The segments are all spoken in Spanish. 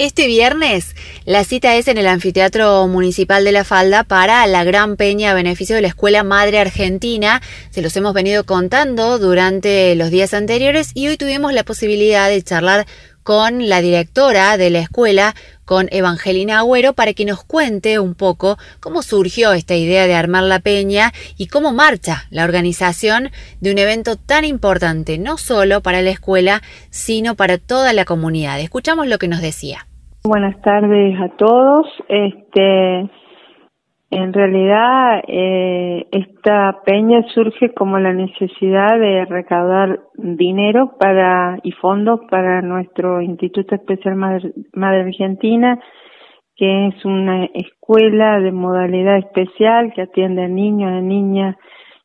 Este viernes la cita es en el Anfiteatro Municipal de La Falda para la Gran Peña a beneficio de la Escuela Madre Argentina. Se los hemos venido contando durante los días anteriores y hoy tuvimos la posibilidad de charlar con la directora de la escuela, con Evangelina Agüero, para que nos cuente un poco cómo surgió esta idea de armar la peña y cómo marcha la organización de un evento tan importante, no solo para la escuela, sino para toda la comunidad. Escuchamos lo que nos decía. Buenas tardes a todos. Este, en realidad, eh, esta peña surge como la necesidad de recaudar dinero para y fondos para nuestro Instituto Especial Madre, Argentina, que es una escuela de modalidad especial que atiende a niños, a niñas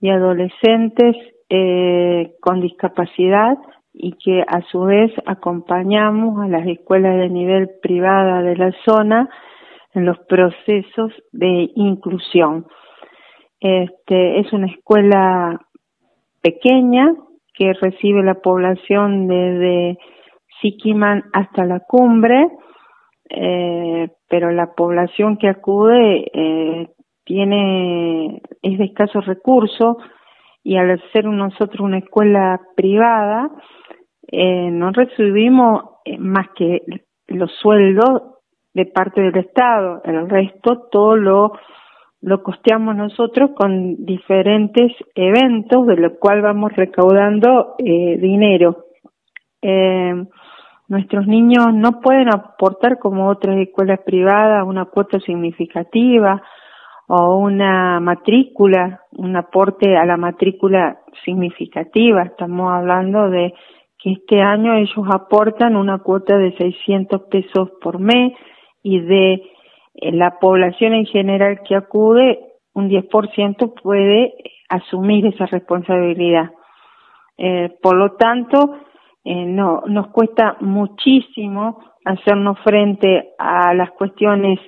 y adolescentes eh, con discapacidad y que a su vez acompañamos a las escuelas de nivel privada de la zona en los procesos de inclusión. Este, es una escuela pequeña que recibe la población desde Siquiman hasta la cumbre, eh, pero la población que acude eh, tiene es de escasos recursos y al ser nosotros una escuela privada eh, no recibimos eh, más que los sueldos de parte del Estado, el resto todo lo, lo costeamos nosotros con diferentes eventos de los cuales vamos recaudando eh, dinero. Eh, nuestros niños no pueden aportar como otras escuelas privadas una cuota significativa o una matrícula, un aporte a la matrícula significativa. Estamos hablando de que este año ellos aportan una cuota de 600 pesos por mes y de eh, la población en general que acude, un 10% puede asumir esa responsabilidad. Eh, por lo tanto, eh, no, nos cuesta muchísimo hacernos frente a las cuestiones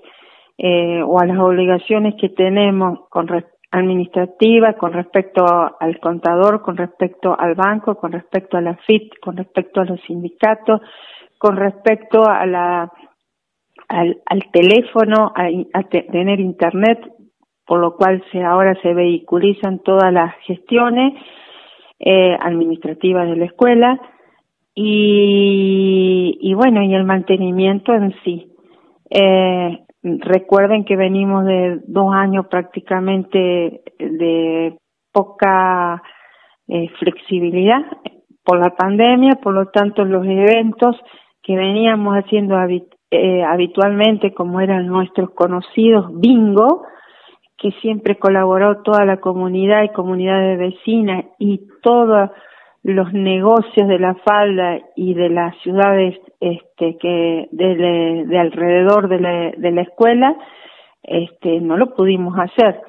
o a las obligaciones que tenemos con, administrativa con respecto al contador, con respecto al banco, con respecto a la FIT, con respecto a los sindicatos, con respecto a la al, teléfono, a, tener internet, por lo cual se ahora se vehiculizan todas las gestiones eh, administrativas de la escuela y, y bueno y el mantenimiento en sí. Eh, Recuerden que venimos de dos años prácticamente de poca eh, flexibilidad por la pandemia, por lo tanto los eventos que veníamos haciendo eh, habitualmente, como eran nuestros conocidos bingo, que siempre colaboró toda la comunidad y comunidades vecinas y todos los negocios de la falda y de las ciudades este, que de, de alrededor de la, de la escuela, este, no lo pudimos hacer.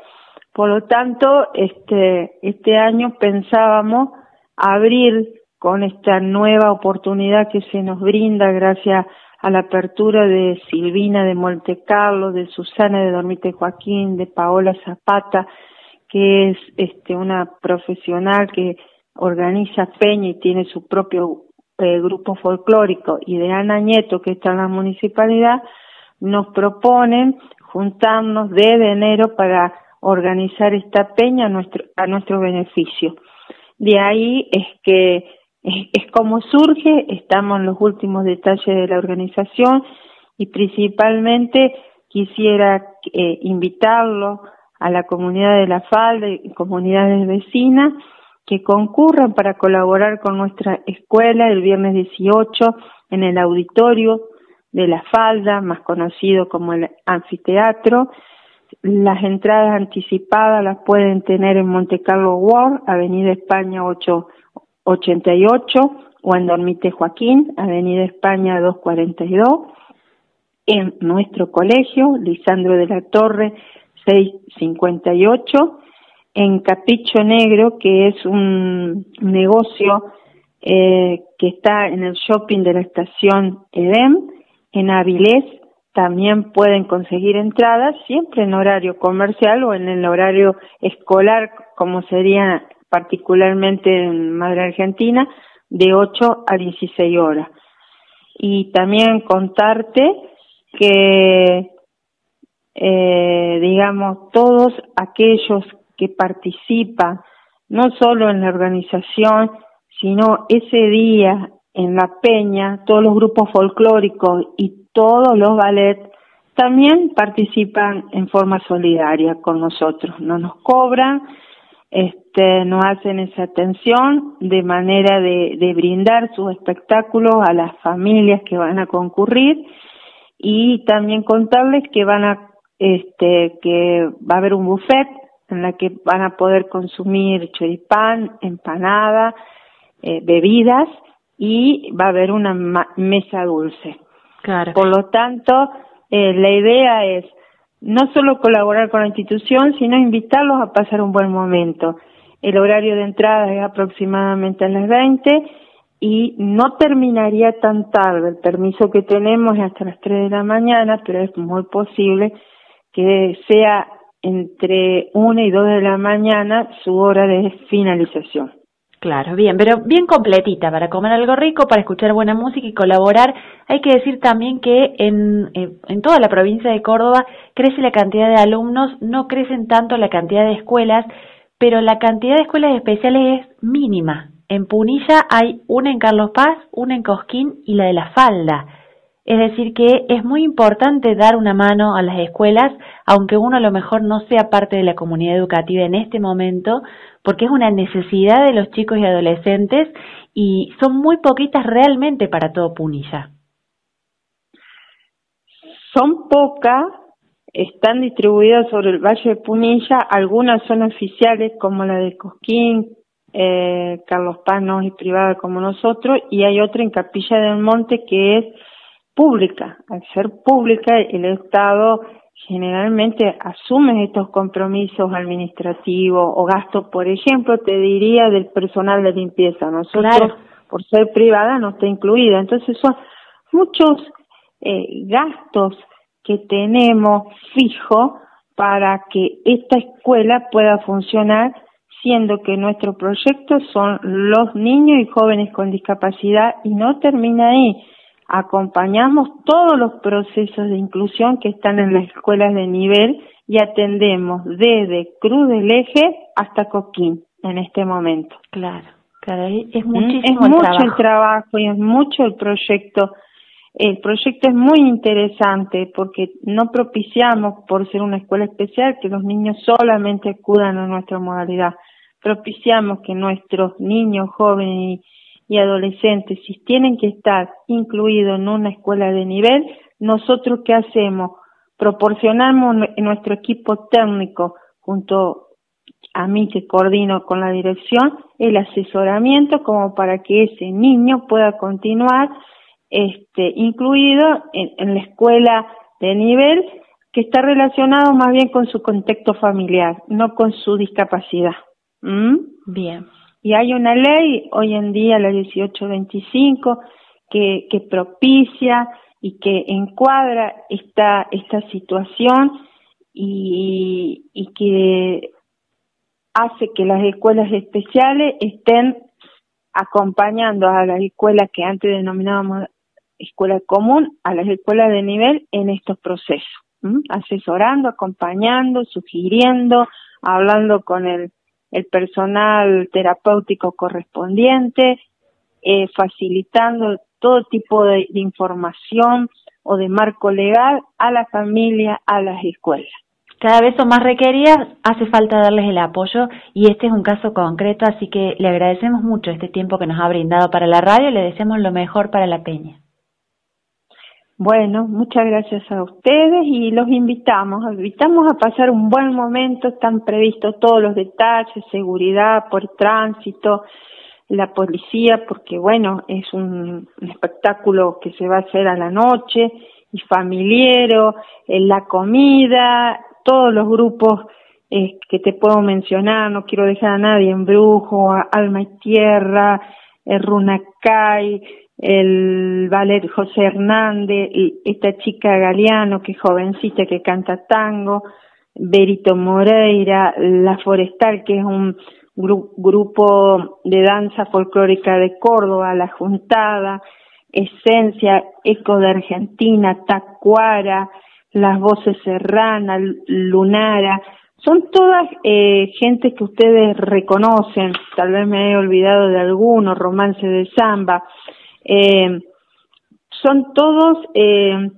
Por lo tanto, este, este año pensábamos abrir con esta nueva oportunidad que se nos brinda gracias a la apertura de Silvina de Montecarlo, de Susana de Dormite Joaquín, de Paola Zapata, que es este, una profesional que organiza Peña y tiene su propio eh, grupo folclórico y de Ana Nieto que está en la municipalidad, nos proponen juntarnos desde enero para organizar esta peña a nuestro, a nuestro beneficio. De ahí es que es, como surge, estamos en los últimos detalles de la organización y principalmente quisiera eh, invitarlo a la comunidad de La Falda y comunidades vecinas que concurran para colaborar con nuestra escuela el viernes 18 en el auditorio de La Falda, más conocido como el anfiteatro. Las entradas anticipadas las pueden tener en Monte Carlo World, Avenida España 888, o en Dormite Joaquín, Avenida España 242, en nuestro colegio, Lisandro de la Torre 658, en Capricho Negro, que es un negocio eh, que está en el shopping de la estación Edem, en Avilés, también pueden conseguir entradas, siempre en horario comercial o en el horario escolar, como sería particularmente en Madre Argentina, de 8 a 16 horas. y también contarte que, eh, digamos, todos aquellos que participan, no solo en la organización, sino ese día en la peña, todos los grupos folclóricos y todos los ballets también participan en forma solidaria con nosotros, no nos cobran, este, nos hacen esa atención de manera de, de brindar sus espectáculos a las familias que van a concurrir y también contarles que van a este que va a haber un buffet en la que van a poder consumir choripán, empanada, eh, bebidas y va a haber una mesa dulce. Claro. Por lo tanto, eh, la idea es no solo colaborar con la institución, sino invitarlos a pasar un buen momento. El horario de entrada es aproximadamente a las 20 y no terminaría tan tarde. El permiso que tenemos es hasta las 3 de la mañana, pero es muy posible que sea entre 1 y 2 de la mañana su hora de finalización. Claro, bien, pero bien completita para comer algo rico, para escuchar buena música y colaborar. Hay que decir también que en, en toda la provincia de Córdoba crece la cantidad de alumnos, no crecen tanto la cantidad de escuelas, pero la cantidad de escuelas especiales es mínima. En Punilla hay una en Carlos Paz, una en Cosquín y la de la Falda. Es decir, que es muy importante dar una mano a las escuelas, aunque uno a lo mejor no sea parte de la comunidad educativa en este momento, porque es una necesidad de los chicos y adolescentes y son muy poquitas realmente para todo Punilla. Son pocas, están distribuidas sobre el Valle de Punilla, algunas son oficiales como la de Cosquín, eh, Carlos Panos y privada como nosotros, y hay otra en Capilla del Monte que es pública. Al ser pública, el Estado generalmente asume estos compromisos administrativos o gastos, por ejemplo, te diría del personal de limpieza. Nosotros, por ser privada, no está incluida. Entonces son muchos eh, gastos que tenemos fijo para que esta escuela pueda funcionar, siendo que nuestro proyecto son los niños y jóvenes con discapacidad y no termina ahí acompañamos todos los procesos de inclusión que están en las escuelas de nivel y atendemos desde Cruz del Eje hasta Coquín en este momento. Claro, claro, es muchísimo es mucho el trabajo y es mucho el proyecto. El proyecto es muy interesante porque no propiciamos, por ser una escuela especial, que los niños solamente acudan a nuestra modalidad. Propiciamos que nuestros niños, jóvenes y y adolescentes, si tienen que estar incluidos en una escuela de nivel, nosotros qué hacemos? Proporcionamos en nuestro equipo técnico junto a mí que coordino con la dirección el asesoramiento como para que ese niño pueda continuar este incluido en, la escuela de nivel que está relacionado más bien con su contexto familiar, no con su discapacidad. ¿Mm? Bien. Y hay una ley hoy en día, la 1825, que, que propicia y que encuadra esta, esta situación y, y que hace que las escuelas especiales estén acompañando a las escuelas que antes denominábamos escuela común, a las escuelas de nivel en estos procesos, asesorando, acompañando, sugiriendo, hablando con el el personal terapéutico correspondiente, eh, facilitando todo tipo de, información o de marco legal a la familia, a las escuelas. Cada vez son más requeridas, hace falta darles el apoyo y este es un caso concreto, así que le agradecemos mucho este tiempo que nos ha brindado para la radio y le deseamos lo mejor para la peña. Bueno, muchas gracias a ustedes y los invitamos, invitamos a pasar un buen momento, están previstos todos los detalles, seguridad por tránsito, la policía, porque bueno, es un, espectáculo que se va a hacer a la noche y familiero, en la comida, todos los grupos eh, que te puedo mencionar, no quiero dejar a nadie en Brujo, Alma y Tierra, el Runacay, el ballet José Hernández, esta chica Galeano, que es jovencita, que canta tango, Berito Moreira, La Forestal, que es un grupo de danza folclórica de Córdoba, La Juntada, Esencia, Eco de Argentina, Tacuara, Las Voces Serrana, Lunara, son todas eh, gente que ustedes reconocen, tal vez me he olvidado de alguno, Romance de Samba, eh, son todos, eh,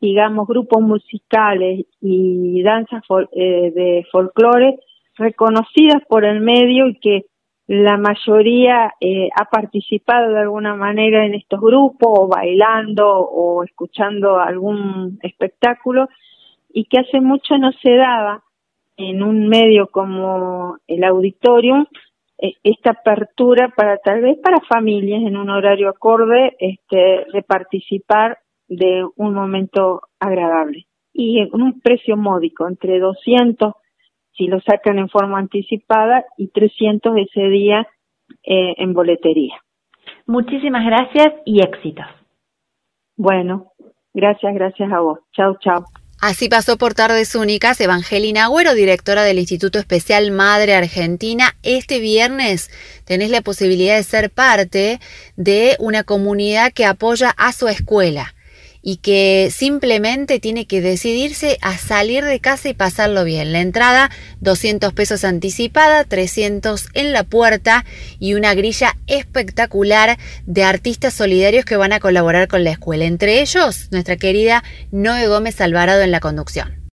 digamos, grupos musicales y danzas eh, de folclore reconocidas por el medio y que la mayoría eh, ha participado de alguna manera en estos grupos o bailando o escuchando algún espectáculo y que hace mucho no se daba en un medio como el auditorium esta apertura para tal vez para familias en un horario acorde este de participar de un momento agradable y con un precio módico entre 200 si lo sacan en forma anticipada y 300 ese día eh, en boletería. Muchísimas gracias y éxitos. Bueno, gracias, gracias a vos. Chao, chao. Así pasó por Tardes Únicas Evangelina Agüero, directora del Instituto Especial Madre Argentina. Este viernes tenés la posibilidad de ser parte de una comunidad que apoya a su escuela y que simplemente tiene que decidirse a salir de casa y pasarlo bien. La entrada 200 pesos anticipada, 300 en la puerta y una grilla espectacular de artistas solidarios que van a colaborar con la escuela. Entre ellos, nuestra querida Noé Gómez Alvarado en la conducción.